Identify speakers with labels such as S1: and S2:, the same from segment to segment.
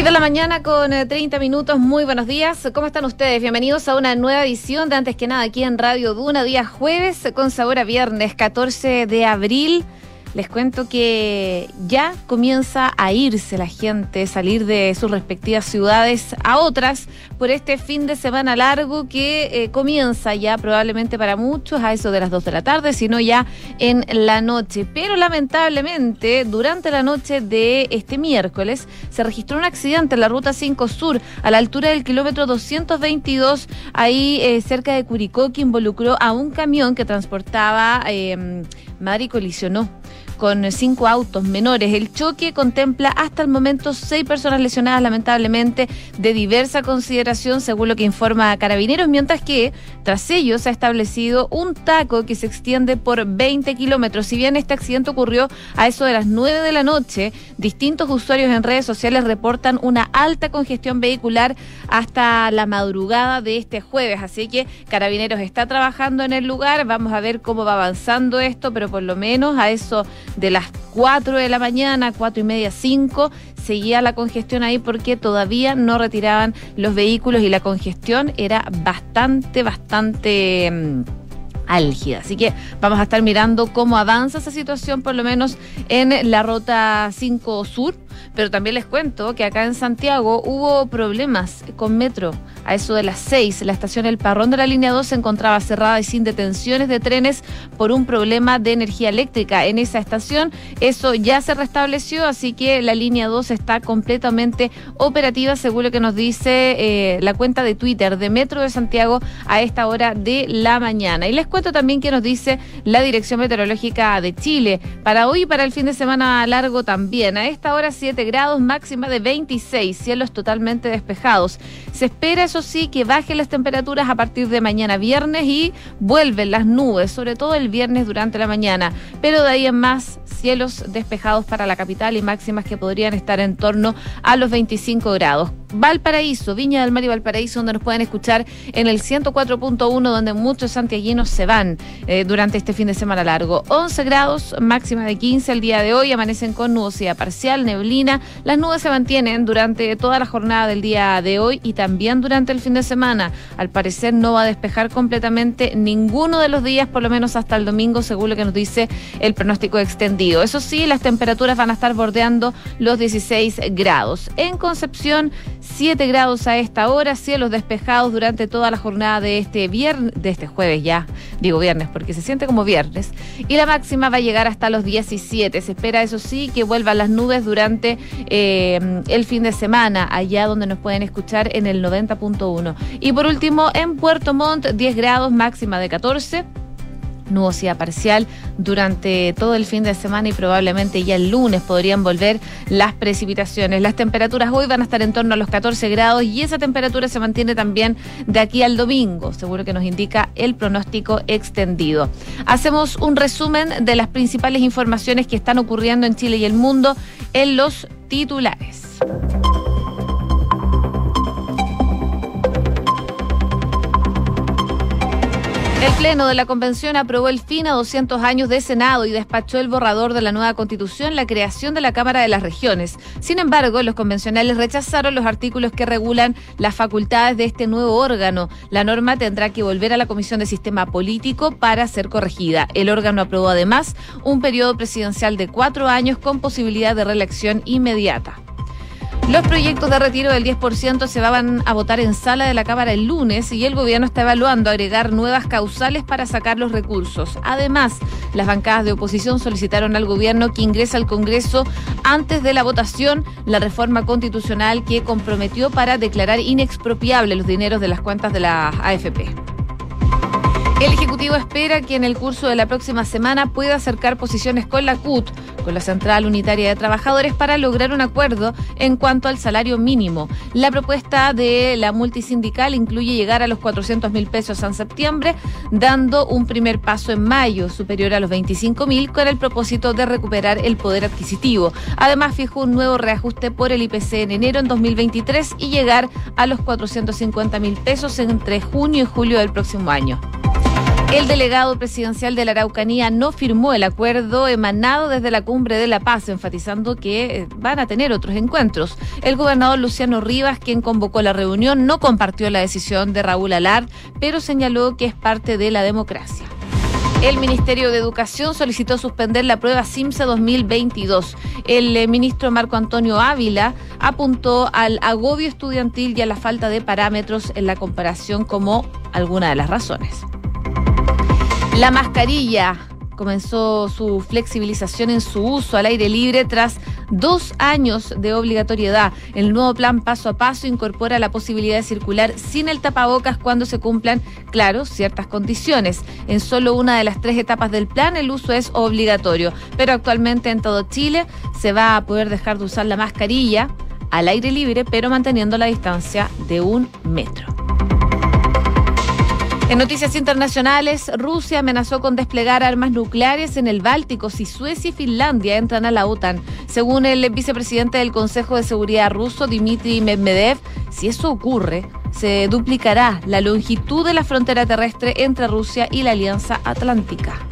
S1: 6 de la mañana con 30 eh, minutos, muy buenos días. ¿Cómo están ustedes? Bienvenidos a una nueva edición de Antes que nada aquí en Radio Duna, día jueves con sabor a viernes 14 de abril. Les cuento que ya comienza a irse la gente, salir de sus respectivas ciudades a otras por este fin de semana largo que eh, comienza ya probablemente para muchos a eso de las 2 de la tarde, sino ya en la noche. Pero lamentablemente durante la noche de este miércoles se registró un accidente en la ruta 5 Sur a la altura del kilómetro 222 ahí eh, cerca de Curicó que involucró a un camión que transportaba eh, madre y colisionó con cinco autos menores. El choque contempla hasta el momento seis personas lesionadas, lamentablemente, de diversa consideración, según lo que informa Carabineros, mientras que tras ello se ha establecido un taco que se extiende por 20 kilómetros. Si bien este accidente ocurrió a eso de las 9 de la noche, distintos usuarios en redes sociales reportan una alta congestión vehicular hasta la madrugada de este jueves. Así que Carabineros está trabajando en el lugar. Vamos a ver cómo va avanzando esto, pero por lo menos a eso de las 4 de la mañana, 4 y media, 5, seguía la congestión ahí porque todavía no retiraban los vehículos y la congestión era bastante, bastante... Mm, álgida. Así que vamos a estar mirando cómo avanza esa situación, por lo menos en la ruta 5 Sur pero también les cuento que acá en Santiago hubo problemas con metro. A eso de las 6, la estación El Parrón de la línea 2 se encontraba cerrada y sin detenciones de trenes por un problema de energía eléctrica en esa estación. Eso ya se restableció, así que la línea 2 está completamente operativa, según lo que nos dice eh, la cuenta de Twitter de Metro de Santiago a esta hora de la mañana. Y les cuento también que nos dice la Dirección Meteorológica de Chile. Para hoy y para el fin de semana largo también. A esta hora 7 grados, máxima de 26, cielos totalmente despejados. Se espera, eso sí, que bajen las temperaturas a partir de mañana viernes y vuelven las nubes, sobre todo el viernes durante la mañana. Pero de ahí en más, cielos despejados para la capital y máximas que podrían estar en torno a los 25 grados. Valparaíso, Viña del Mar y Valparaíso, donde nos pueden escuchar en el 104.1, donde muchos santiaguinos se van eh, durante este fin de semana largo. 11 grados, máxima de 15 el día de hoy, amanecen con nubosidad parcial, neblina. Las nubes se mantienen durante toda la jornada del día de hoy y también durante el fin de semana. Al parecer no va a despejar completamente ninguno de los días, por lo menos hasta el domingo, según lo que nos dice el pronóstico extendido. Eso sí, las temperaturas van a estar bordeando los 16 grados. En Concepción, 7 grados a esta hora, cielos despejados durante toda la jornada de este viernes, de este jueves ya, digo viernes porque se siente como viernes, y la máxima va a llegar hasta los 17. Se espera, eso sí, que vuelvan las nubes durante eh, el fin de semana, allá donde nos pueden escuchar en el 90.1. Y por último, en Puerto Montt, 10 grados, máxima de 14 nubosidad parcial durante todo el fin de semana y probablemente ya el lunes podrían volver las precipitaciones. Las temperaturas hoy van a estar en torno a los 14 grados y esa temperatura se mantiene también de aquí al domingo, seguro que nos indica el pronóstico extendido. Hacemos un resumen de las principales informaciones que están ocurriendo en Chile y el mundo en los titulares. El Pleno de la Convención aprobó el fin a 200 años de Senado y despachó el borrador de la nueva Constitución, la creación de la Cámara de las Regiones. Sin embargo, los convencionales rechazaron los artículos que regulan las facultades de este nuevo órgano. La norma tendrá que volver a la Comisión de Sistema Político para ser corregida. El órgano aprobó además un periodo presidencial de cuatro años con posibilidad de reelección inmediata. Los proyectos de retiro del 10% se van a votar en sala de la Cámara el lunes y el gobierno está evaluando agregar nuevas causales para sacar los recursos. Además, las bancadas de oposición solicitaron al gobierno que ingrese al Congreso antes de la votación la reforma constitucional que comprometió para declarar inexpropiable los dineros de las cuentas de la AFP. El Ejecutivo espera que en el curso de la próxima semana pueda acercar posiciones con la CUT, con la Central Unitaria de Trabajadores, para lograr un acuerdo en cuanto al salario mínimo. La propuesta de la multisindical incluye llegar a los 400 mil pesos en septiembre, dando un primer paso en mayo superior a los 25 mil con el propósito de recuperar el poder adquisitivo. Además, fijó un nuevo reajuste por el IPC en enero en 2023 y llegar a los 450 mil pesos entre junio y julio del próximo año. El delegado presidencial de la Araucanía no firmó el acuerdo emanado desde la cumbre de La Paz, enfatizando que eh, van a tener otros encuentros. El gobernador Luciano Rivas, quien convocó la reunión, no compartió la decisión de Raúl Alard, pero señaló que es parte de la democracia. El Ministerio de Educación solicitó suspender la prueba CIMSE 2022. El eh, ministro Marco Antonio Ávila apuntó al agobio estudiantil y a la falta de parámetros en la comparación como alguna de las razones. La mascarilla comenzó su flexibilización en su uso al aire libre tras dos años de obligatoriedad. El nuevo plan paso a paso incorpora la posibilidad de circular sin el tapabocas cuando se cumplan, claro, ciertas condiciones. En solo una de las tres etapas del plan el uso es obligatorio, pero actualmente en todo Chile se va a poder dejar de usar la mascarilla al aire libre, pero manteniendo la distancia de un metro. En noticias internacionales, Rusia amenazó con desplegar armas nucleares en el Báltico si Suecia y Finlandia entran a la OTAN. Según el vicepresidente del Consejo de Seguridad ruso, Dmitry Medvedev, si eso ocurre, se duplicará la longitud de la frontera terrestre entre Rusia y la Alianza Atlántica.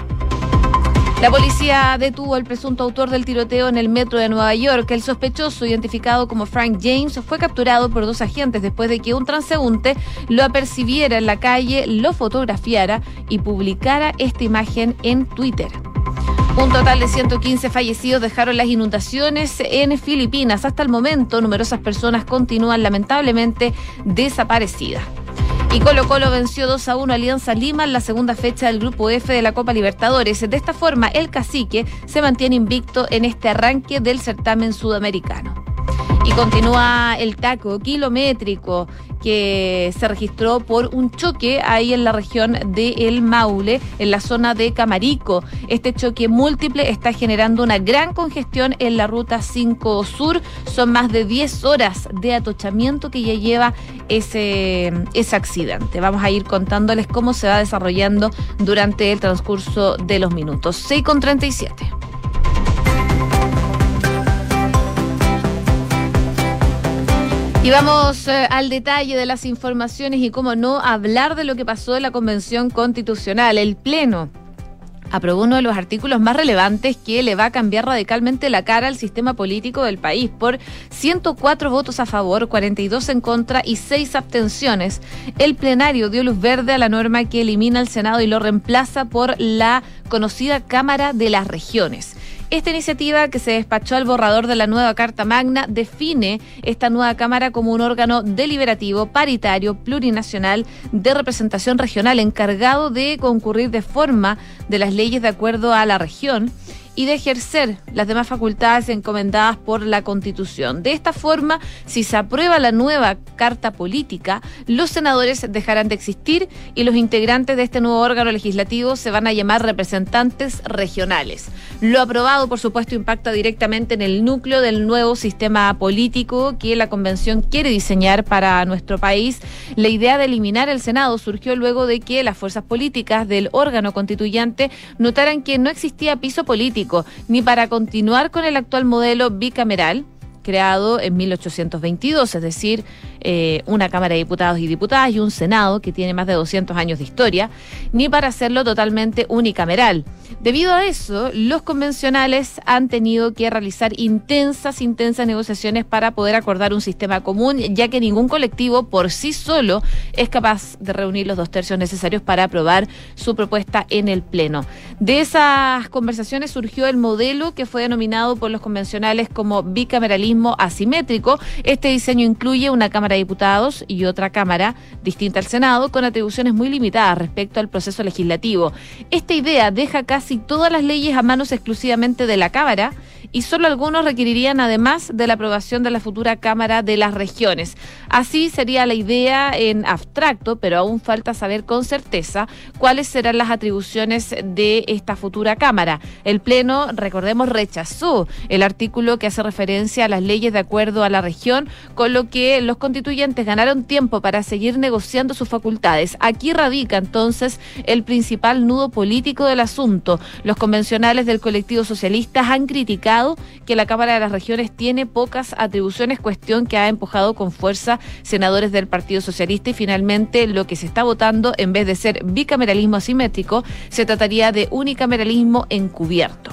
S1: La policía detuvo al presunto autor del tiroteo en el metro de Nueva York. El sospechoso, identificado como Frank James, fue capturado por dos agentes después de que un transeúnte lo apercibiera en la calle, lo fotografiara y publicara esta imagen en Twitter. Un total de 115 fallecidos dejaron las inundaciones en Filipinas. Hasta el momento, numerosas personas continúan lamentablemente desaparecidas. Y Colo Colo venció 2 a 1 Alianza Lima en la segunda fecha del Grupo F de la Copa Libertadores. De esta forma, el cacique se mantiene invicto en este arranque del certamen sudamericano. Y continúa el taco kilométrico que se registró por un choque ahí en la región de El Maule, en la zona de Camarico. Este choque múltiple está generando una gran congestión en la ruta 5 Sur. Son más de 10 horas de atochamiento que ya lleva ese, ese accidente. Vamos a ir contándoles cómo se va desarrollando durante el transcurso de los minutos. 6 con 37. Y vamos eh, al detalle de las informaciones y, cómo no, hablar de lo que pasó en la Convención Constitucional. El Pleno aprobó uno de los artículos más relevantes que le va a cambiar radicalmente la cara al sistema político del país por 104 votos a favor, 42 en contra y 6 abstenciones. El plenario dio luz verde a la norma que elimina al Senado y lo reemplaza por la conocida Cámara de las Regiones. Esta iniciativa que se despachó al borrador de la nueva Carta Magna define esta nueva Cámara como un órgano deliberativo, paritario, plurinacional, de representación regional, encargado de concurrir de forma de las leyes de acuerdo a la región y de ejercer las demás facultades encomendadas por la Constitución. De esta forma, si se aprueba la nueva Carta Política, los senadores dejarán de existir y los integrantes de este nuevo órgano legislativo se van a llamar representantes regionales. Lo aprobado, por supuesto, impacta directamente en el núcleo del nuevo sistema político que la Convención quiere diseñar para nuestro país. La idea de eliminar el Senado surgió luego de que las fuerzas políticas del órgano constituyente notaran que no existía piso político ni para continuar con el actual modelo bicameral creado en 1822, es decir, eh, una Cámara de Diputados y Diputadas y un Senado que tiene más de 200 años de historia, ni para hacerlo totalmente unicameral. Debido a eso, los convencionales han tenido que realizar intensas, intensas negociaciones para poder acordar un sistema común, ya que ningún colectivo por sí solo es capaz de reunir los dos tercios necesarios para aprobar su propuesta en el Pleno. De esas conversaciones surgió el modelo que fue denominado por los convencionales como bicameralismo asimétrico. Este diseño incluye una Cámara de Diputados y otra Cámara distinta al Senado, con atribuciones muy limitadas respecto al proceso legislativo. Esta idea deja casi todas las leyes a manos exclusivamente de la Cámara y solo algunos requerirían además de la aprobación de la futura Cámara de las Regiones. Así sería la idea en abstracto, pero aún falta saber con certeza cuáles serán las atribuciones de esta futura Cámara. El Pleno, recordemos, rechazó el artículo que hace referencia a las leyes de acuerdo a la región, con lo que los constituyentes ganaron tiempo para seguir negociando sus facultades. Aquí radica entonces el principal nudo político del asunto. Los convencionales del colectivo socialista han criticado que la Cámara de las Regiones tiene pocas atribuciones, cuestión que ha empujado con fuerza senadores del Partido Socialista y finalmente lo que se está votando, en vez de ser bicameralismo asimétrico, se trataría de unicameralismo encubierto.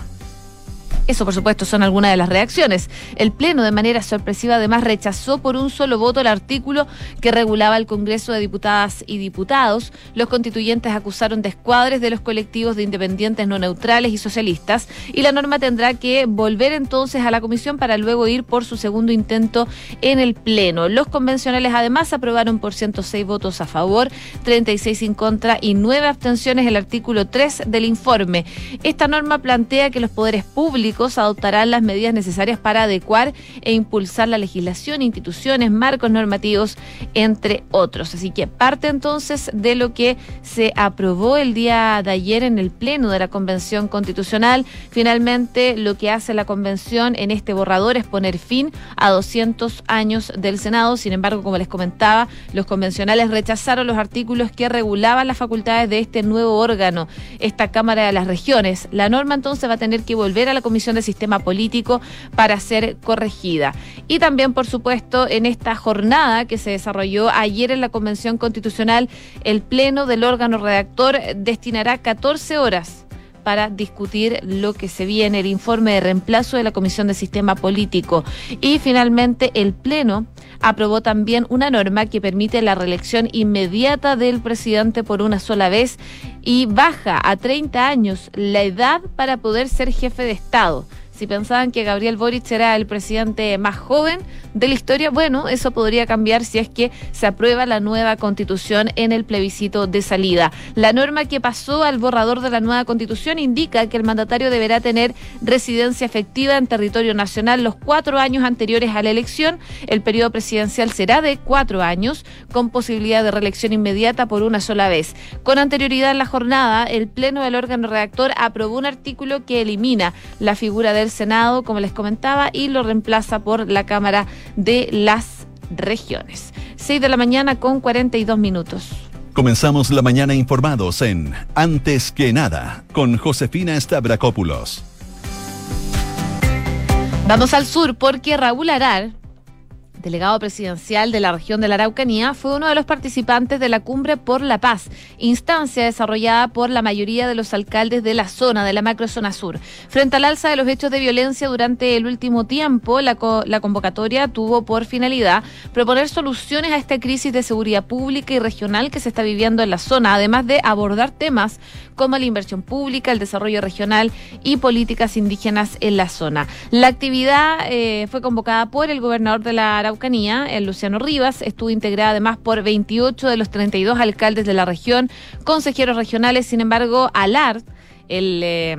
S1: Eso, por supuesto, son algunas de las reacciones. El Pleno, de manera sorpresiva, además rechazó por un solo voto el artículo que regulaba el Congreso de Diputadas y Diputados. Los constituyentes acusaron de escuadres de los colectivos de independientes no neutrales y socialistas y la norma tendrá que volver entonces a la comisión para luego ir por su segundo intento en el Pleno. Los convencionales además aprobaron por 106 votos a favor, 36 en contra y 9 abstenciones el artículo 3 del informe. Esta norma plantea que los poderes públicos adoptarán las medidas necesarias para adecuar e impulsar la legislación, instituciones, marcos normativos, entre otros. Así que parte entonces de lo que se aprobó el día de ayer en el Pleno de la Convención Constitucional. Finalmente, lo que hace la Convención en este borrador es poner fin a 200 años del Senado. Sin embargo, como les comentaba, los convencionales rechazaron los artículos que regulaban las facultades de este nuevo órgano, esta Cámara de las Regiones. La norma entonces va a tener que volver a la Comisión de Sistema Político para ser corregida. Y también, por supuesto, en esta jornada que se desarrolló ayer en la Convención Constitucional, el Pleno del órgano redactor destinará 14 horas para discutir lo que se viene, el informe de reemplazo de la Comisión de Sistema Político. Y finalmente el Pleno aprobó también una norma que permite la reelección inmediata del presidente por una sola vez y baja a 30 años la edad para poder ser jefe de Estado. Si pensaban que Gabriel Boric era el presidente más joven de la historia, bueno, eso podría cambiar si es que se aprueba la nueva constitución en el plebiscito de salida. La norma que pasó al borrador de la nueva constitución indica que el mandatario deberá tener residencia efectiva en territorio nacional los cuatro años anteriores a la elección. El periodo presidencial será de cuatro años, con posibilidad de reelección inmediata por una sola vez. Con anterioridad en la jornada, el Pleno del órgano redactor aprobó un artículo que elimina la figura del Senado, como les comentaba, y lo reemplaza por la Cámara de las Regiones. 6 de la mañana con 42 minutos.
S2: Comenzamos la mañana informados en Antes que nada con Josefina Stavrakopoulos.
S1: Vamos al sur porque Raúl Arar, delegado presidencial de la región de la Araucanía, fue uno de los participantes de la Cumbre por la Paz, instancia desarrollada por la mayoría de los alcaldes de la zona, de la macrozona sur. Frente al alza de los hechos de violencia durante el último tiempo, la, convocatoria tuvo por finalidad proponer soluciones a esta crisis de seguridad pública y regional que se está viviendo en la zona, además de abordar temas como la inversión pública, el desarrollo regional y políticas indígenas en la zona. La actividad eh, fue convocada por el gobernador de la Araucanía, el Luciano Rivas, estuvo integrada además por 28 de los 32 alcaldes de la región, consejeros regionales, sin embargo, ALAR, el... Eh,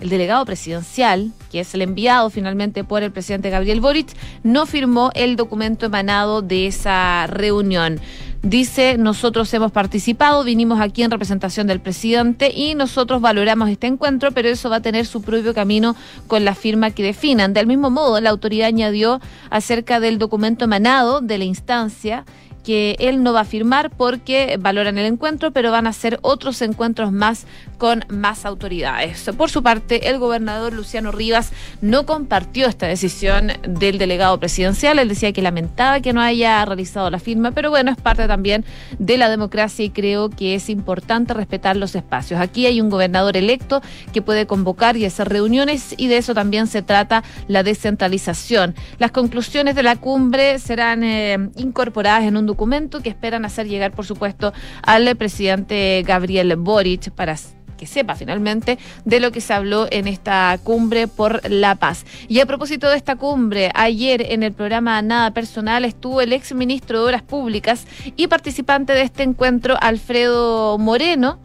S1: el delegado presidencial, que es el enviado finalmente por el presidente Gabriel Boric, no firmó el documento emanado de esa reunión. Dice, nosotros hemos participado, vinimos aquí en representación del presidente y nosotros valoramos este encuentro, pero eso va a tener su propio camino con la firma que definan. Del mismo modo, la autoridad añadió acerca del documento emanado de la instancia que él no va a firmar porque valoran el encuentro, pero van a ser otros encuentros más con más autoridades. Por su parte, el gobernador Luciano Rivas no compartió esta decisión del delegado presidencial. Él decía que lamentaba que no haya realizado la firma, pero bueno, es parte también de la democracia y creo que es importante respetar los espacios. Aquí hay un gobernador electo que puede convocar y hacer reuniones y de eso también se trata la descentralización. Las conclusiones de la cumbre serán eh, incorporadas en un documento que esperan hacer llegar, por supuesto, al presidente Gabriel Boric para que sepa finalmente de lo que se habló en esta cumbre por la paz. Y a propósito de esta cumbre, ayer en el programa Nada Personal estuvo el ex ministro de Obras Públicas y participante de este encuentro, Alfredo Moreno.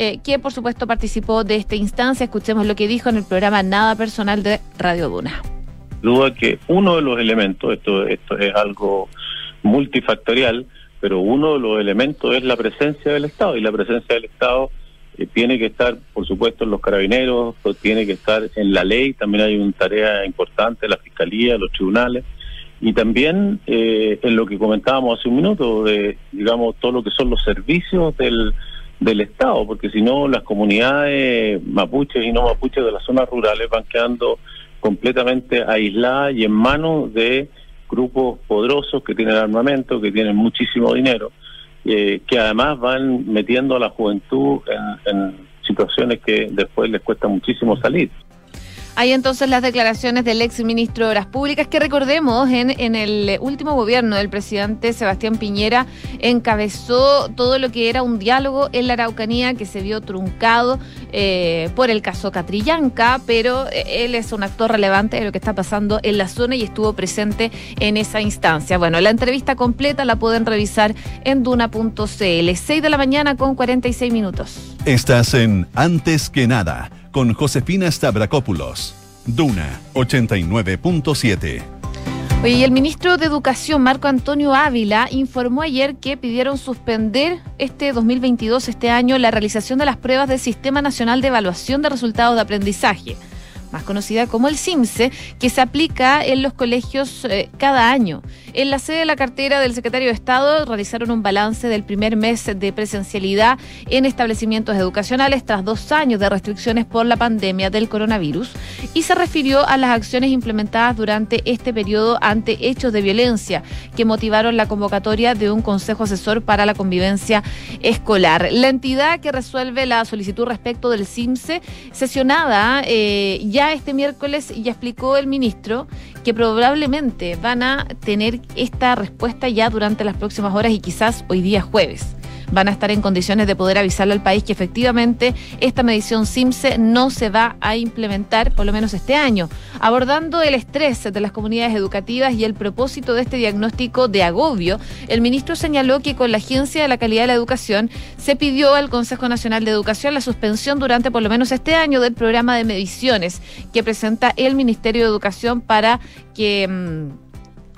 S1: Eh, que por supuesto participó de esta instancia. Escuchemos lo que dijo en el programa Nada Personal de Radio Duna.
S3: Duda que uno de los elementos, esto, esto es algo multifactorial, pero uno de los elementos es la presencia del Estado y la presencia del Estado eh, tiene que estar, por supuesto, en los carabineros, pues, tiene que estar en la ley, también hay una tarea importante, la Fiscalía, los tribunales, y también eh, en lo que comentábamos hace un minuto, de, digamos, todo lo que son los servicios del, del Estado, porque si no, las comunidades mapuches y no mapuches de las zonas rurales van quedando completamente aislada y en manos de grupos poderosos que tienen armamento, que tienen muchísimo dinero, eh, que además van metiendo a la juventud en situaciones que después les cuesta muchísimo salir.
S1: Hay entonces las declaraciones del ex ministro de Obras Públicas que recordemos en, el último gobierno del presidente Sebastián Piñera encabezó todo lo que era un diálogo en la Araucanía que se vio truncado eh, por el caso Catrillanca, pero eh, él es un actor relevante de lo que está pasando en la zona y estuvo presente en esa instancia. Bueno, la entrevista completa la pueden revisar en duna.cl. 6 de la mañana con 46 minutos.
S2: Estás en Antes que nada con Josefina Stavrakopoulos. Duna 89.7.
S1: Oye, y el ministro de Educación, Marco Antonio Ávila, informó ayer que pidieron suspender este 2022, este año, la realización de las pruebas del Sistema Nacional de Evaluación de Resultados de Aprendizaje más conocida como el CIMSE, que se aplica en los colegios eh, cada año. En la sede de la cartera del secretario de Estado realizaron un balance del primer mes de presencialidad en establecimientos educacionales tras dos años de restricciones por la pandemia del coronavirus y se refirió a las acciones implementadas durante este periodo ante hechos de violencia que motivaron la convocatoria de un consejo asesor para la convivencia escolar. La entidad que resuelve la solicitud respecto del CIMSE, sesionada eh, ya este miércoles ya explicó el ministro que probablemente van a tener esta respuesta ya durante las próximas horas y quizás hoy día jueves van a estar en condiciones de poder avisarle al país que efectivamente esta medición SIMSE no se va a implementar, por lo menos este año, abordando el estrés de las comunidades educativas y el propósito de este diagnóstico de agobio. El ministro señaló que con la Agencia de la Calidad de la Educación se pidió al Consejo Nacional de Educación la suspensión durante por lo menos este año del programa de mediciones que presenta el Ministerio de Educación para que... Mm,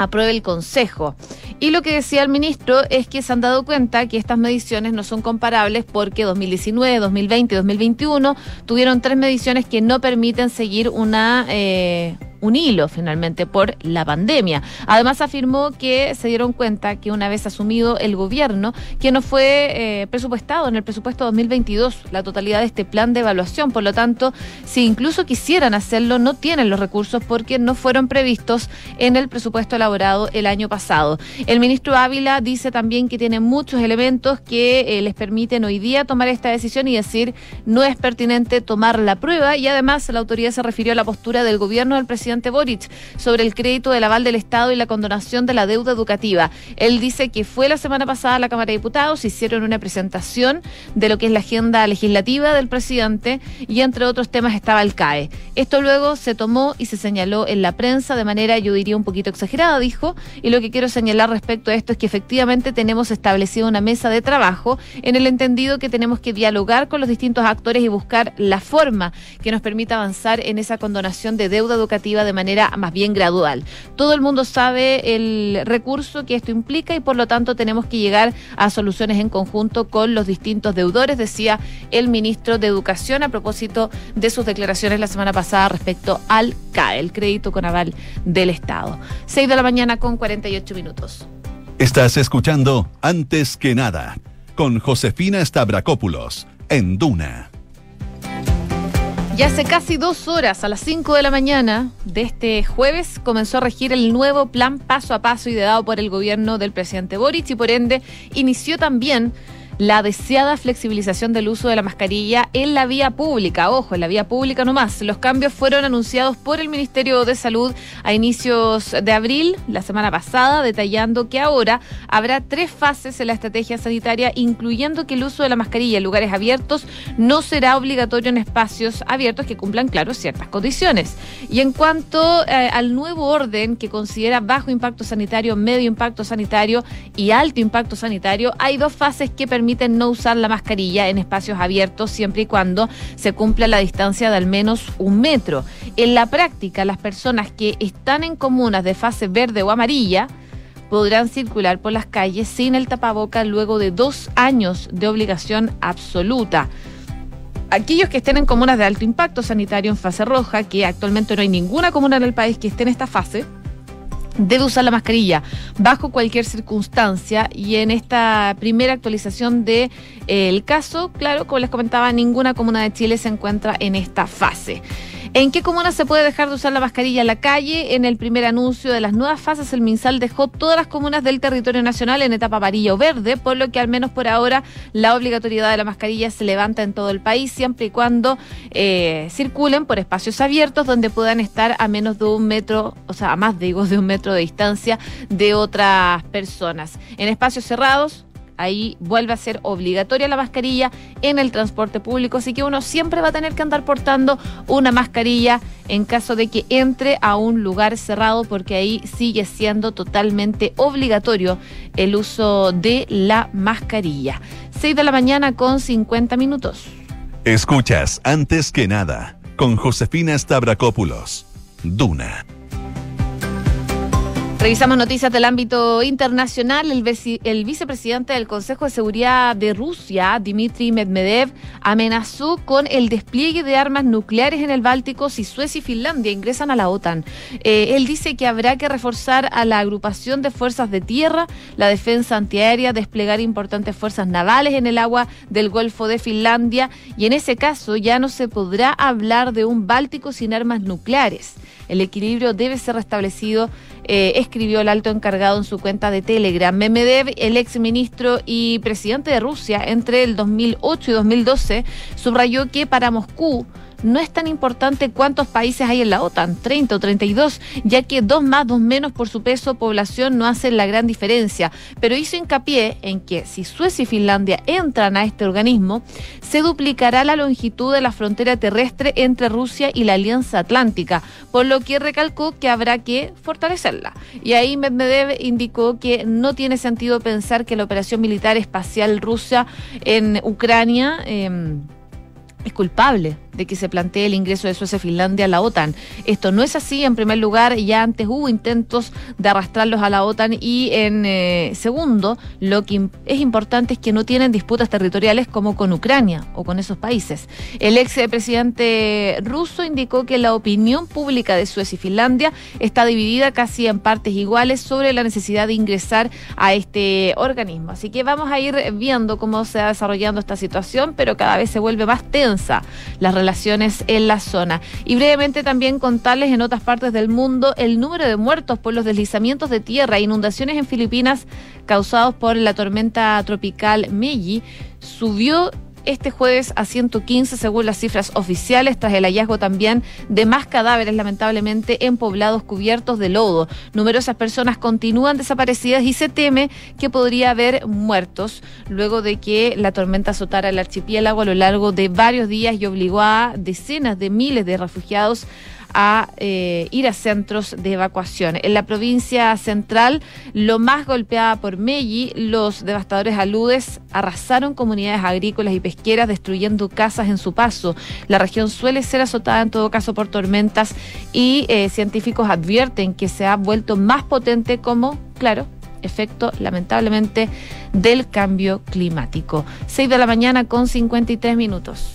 S1: apruebe el Consejo. Y lo que decía el ministro es que se han dado cuenta que estas mediciones no son comparables porque 2019, 2020 y 2021 tuvieron tres mediciones que no permiten seguir una... Eh, un hilo finalmente por la pandemia. Además afirmó que se dieron cuenta que una vez asumido el gobierno, que no fue eh, presupuestado en el presupuesto 2022 la totalidad de este plan de evaluación. Por lo tanto, si incluso quisieran hacerlo, no tienen los recursos porque no fueron previstos en el presupuesto elaborado el año pasado. El ministro Ávila dice también que tiene muchos elementos que eh, les permiten hoy día tomar esta decisión y decir no es pertinente tomar la prueba y además la autoridad se refirió a la postura del gobierno del presidente Boric sobre el crédito del aval del Estado y la condonación de la deuda educativa. Él dice que fue la semana pasada a la Cámara de Diputados, hicieron una presentación de lo que es la agenda legislativa del presidente y entre otros temas estaba el CAE. Esto luego se tomó y se señaló en la prensa de manera, yo diría, un poquito exagerada, dijo, y lo que quiero señalar respecto a esto es que efectivamente tenemos establecido una mesa de trabajo en el entendido que tenemos que dialogar con los distintos actores y buscar la forma que nos permita avanzar en esa condonación de deuda educativa de manera más bien gradual. Todo el mundo sabe el recurso que esto implica y por lo tanto tenemos que llegar a soluciones en conjunto con los distintos deudores, decía el ministro de Educación a propósito de sus declaraciones la semana pasada respecto al CAE, el crédito con aval del Estado. 6 de la mañana con 48 minutos.
S2: Estás escuchando Antes que nada con Josefina Stavrakopoulos en Duna.
S1: Ya hace casi dos horas, a las 5 de la mañana de este jueves, comenzó a regir el nuevo plan paso a paso ideado por el gobierno del presidente Boric y por ende inició también la deseada flexibilización del uso de la mascarilla en la vía pública. Ojo, en la vía pública nomás. Los cambios fueron anunciados por el Ministerio de Salud a inicios de abril, la semana pasada, detallando que ahora habrá tres fases en la estrategia sanitaria, incluyendo que el uso de la mascarilla en lugares abiertos no será obligatorio en espacios abiertos que cumplan, claro, ciertas condiciones. Y en cuanto eh, al nuevo orden que considera bajo impacto sanitario, medio impacto sanitario y alto impacto sanitario, hay dos fases que permiten no usar la mascarilla en espacios abiertos siempre y cuando se cumpla la distancia de al menos un metro. En la práctica, las personas que están en comunas de fase verde o amarilla podrán circular por las calles sin el tapaboca luego de dos años de obligación absoluta aquellos que estén en comunas de alto impacto sanitario en fase roja, que actualmente no hay ninguna comuna en el país que esté en esta fase, debe usar la mascarilla bajo cualquier circunstancia y en esta primera actualización del de, eh, caso, claro, como les comentaba, ninguna comuna de Chile se encuentra en esta fase. ¿En qué comunas se puede dejar de usar la mascarilla en la calle? En el primer anuncio de las nuevas fases, el MinSal dejó todas las comunas del territorio nacional en etapa amarilla o verde, por lo que al menos por ahora la obligatoriedad de la mascarilla se levanta en todo el país, siempre y cuando eh, circulen por espacios abiertos donde puedan estar a menos de un metro, o sea, a más digo, de un metro de distancia de otras personas. En espacios cerrados, ahí vuelve a ser obligatoria la mascarilla en el transporte público, así que uno siempre va a tener que andar portando una mascarilla en caso de que entre a un lugar cerrado, porque ahí sigue siendo totalmente obligatorio el uso de la mascarilla. 6 de la mañana con 50 minutos.
S2: Escuchas antes que nada con Josefina Stavrakopoulos. Duna.
S1: Revisamos noticias del ámbito internacional. El, vicepresidente del Consejo de Seguridad de Rusia, Dmitry Medvedev, amenazó con el despliegue de armas nucleares en el Báltico si Suecia y Finlandia ingresan a la OTAN. Eh, él dice que habrá que reforzar a la agrupación de fuerzas de tierra, la defensa antiaérea, desplegar importantes fuerzas navales en el agua del Golfo de Finlandia y en ese caso ya no se podrá hablar de un Báltico sin armas nucleares. El equilibrio debe ser restablecido, eh, escribió el alto encargado en su cuenta de Telegram. Medvedev, el exministro y presidente de Rusia entre el 2008 y 2012, subrayó que para Moscú no es tan importante cuántos países hay en la OTAN, 30 o 32, ya que dos más, dos menos por su peso población no hacen la gran diferencia. Pero hizo hincapié en que si Suecia y Finlandia entran a este organismo, se duplicará la longitud de la frontera terrestre entre Rusia y la Alianza Atlántica, por lo que recalcó que habrá que fortalecerla. Y ahí Medvedev indicó que no tiene sentido pensar que la operación militar espacial rusa en Ucrania eh, es culpable de que se plantee el ingreso de Suecia y Finlandia a la OTAN. Esto no es así. En primer lugar, ya antes hubo intentos de arrastrarlos a la OTAN y en eh, segundo, lo que es importante es que no tienen disputas territoriales como con Ucrania o con esos países. El ex presidente ruso indicó que la opinión pública de Suecia y Finlandia está dividida casi en partes iguales sobre la necesidad de ingresar a este organismo. Así que vamos a ir viendo cómo se va desarrollando esta situación, pero cada vez se vuelve más tensa la relaciones en la zona. Y brevemente también contarles en otras partes del mundo el número de muertos por los deslizamientos de tierra e inundaciones en Filipinas causados por la tormenta tropical Meiji subió este jueves a 115 según las cifras oficiales, tras el hallazgo también de más cadáveres lamentablemente en poblados cubiertos de lodo. Numerosas personas continúan desaparecidas y se teme que podría haber muertos luego de que la tormenta azotara el archipiélago a lo largo de varios días y obligó a decenas de miles de refugiados a eh, ir a centros de evacuación. En la provincia central, lo más golpeada por Meji, los devastadores aludes arrasaron comunidades agrícolas y pesqueras, destruyendo casas en su paso. La región suele ser azotada en todo caso por tormentas y eh, científicos advierten que se ha vuelto más potente como, claro, efecto lamentablemente del cambio climático. 6 de la mañana con 53 minutos.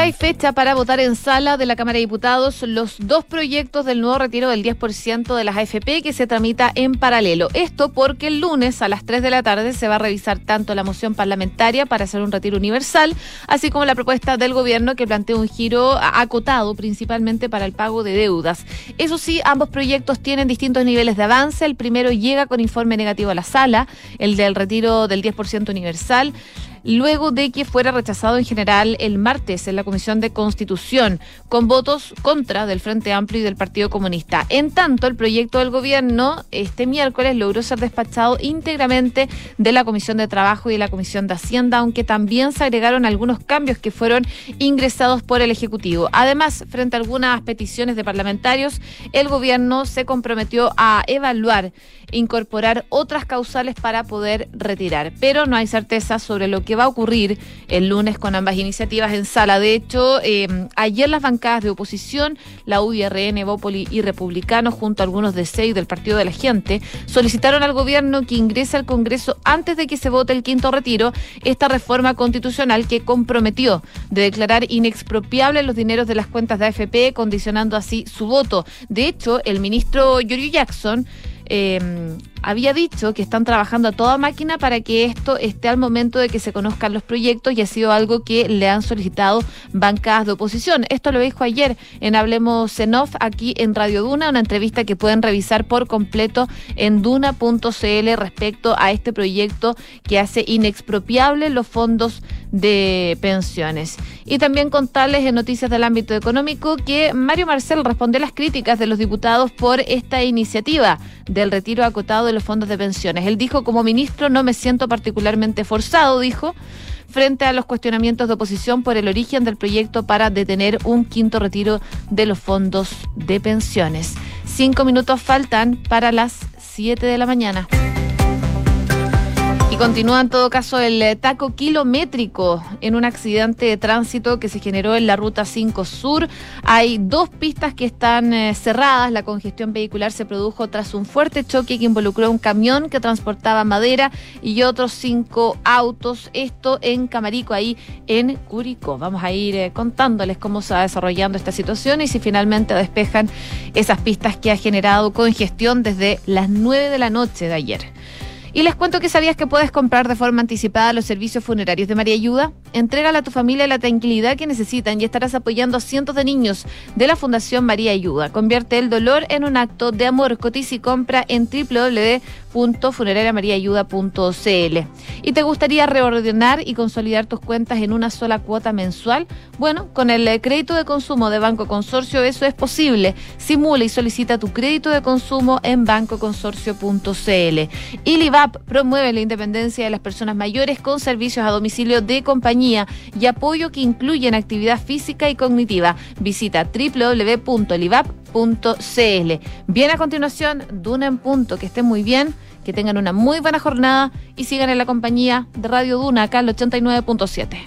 S1: hay fecha para votar en sala de la Cámara de Diputados los dos proyectos del nuevo retiro del 10% de las AFP que se tramita en paralelo. Esto porque el lunes a las 3 de la tarde se va a revisar tanto la moción parlamentaria para hacer un retiro universal, así como la propuesta del gobierno que plantea un giro acotado principalmente para el pago de deudas. Eso sí, ambos proyectos tienen distintos niveles de avance. El primero llega con informe negativo a la sala, el del retiro del 10% universal luego de que fuera rechazado en general el martes en la Comisión de Constitución, con votos contra del Frente Amplio y del Partido Comunista. En tanto, el proyecto del gobierno este miércoles logró ser despachado íntegramente de la Comisión de Trabajo y de la Comisión de Hacienda, aunque también se agregaron algunos cambios que fueron ingresados por el Ejecutivo. Además, frente a algunas peticiones de parlamentarios, el gobierno se comprometió a evaluar e incorporar otras causales para poder retirar, pero no hay certeza sobre lo que que va a ocurrir el lunes con ambas iniciativas en sala. De hecho, em, ayer las bancadas de oposición, la UIRN, Bópoli y Republicanos, junto a algunos de seis del Partido de la Gente, solicitaron al gobierno que ingrese al Congreso antes de que se vote el quinto retiro esta reforma constitucional que comprometió de declarar inexpropiables los dineros de las cuentas de AFP, condicionando así su voto. De hecho, el ministro Yorio Jackson Em, había dicho que están trabajando a toda máquina para que esto esté al momento de que se conozcan los proyectos y ha sido algo que le han solicitado bancadas de oposición. Esto lo dijo ayer en Hablemos en aquí en Radio Duna, una entrevista que pueden revisar por completo en duna.cl respecto a este proyecto que hace inexpropiable los fondos de pensiones. Y también contarles en noticias del ámbito económico que Mario Marcel respondió a las críticas de los diputados por esta iniciativa del retiro acotado de los fondos de pensiones. Él dijo, como ministro no me siento particularmente forzado, dijo frente a los cuestionamientos de oposición por el origen del proyecto para detener un quinto retiro de los fondos de pensiones. Cinco minutos faltan para las siete de la mañana continúa en todo caso el eh, taco kilométrico en un accidente de tránsito que se generó en la ruta 5 Sur. Hay dos pistas que están eh, cerradas. La congestión vehicular se produjo tras un fuerte choque que involucró un camión que transportaba madera y otros cinco autos. Esto en Camarico, ahí en Curicó. Vamos a ir eh, contándoles cómo se va desarrollando esta situación y si finalmente despejan esas pistas que ha generado congestión desde las 9 de la noche de ayer. Y les cuento que sabías que puedes comprar de forma anticipada los servicios funerarios de María Ayuda. Entrégale a tu familia la tranquilidad que necesitan y estarás apoyando a cientos de niños de la Fundación María Ayuda. Convierte el dolor en un acto de amor. Cotiza y compra en www.funerariamariaayuda.cl. ¿Y te gustaría reordenar y consolidar tus cuentas en una sola cuota mensual? Bueno, con el crédito de consumo de Banco Consorcio eso es posible. Simula y solicita tu crédito de consumo en bancoconsorcio.cl. Y promueve la independencia de las personas mayores con servicios a domicilio de compañía y apoyo que incluyen actividad física y cognitiva. Visita www.livap.cl. Bien a continuación, Duna en punto. Que estén muy bien, que tengan una muy buena jornada y sigan en la compañía de Radio Duna acá al 89.7.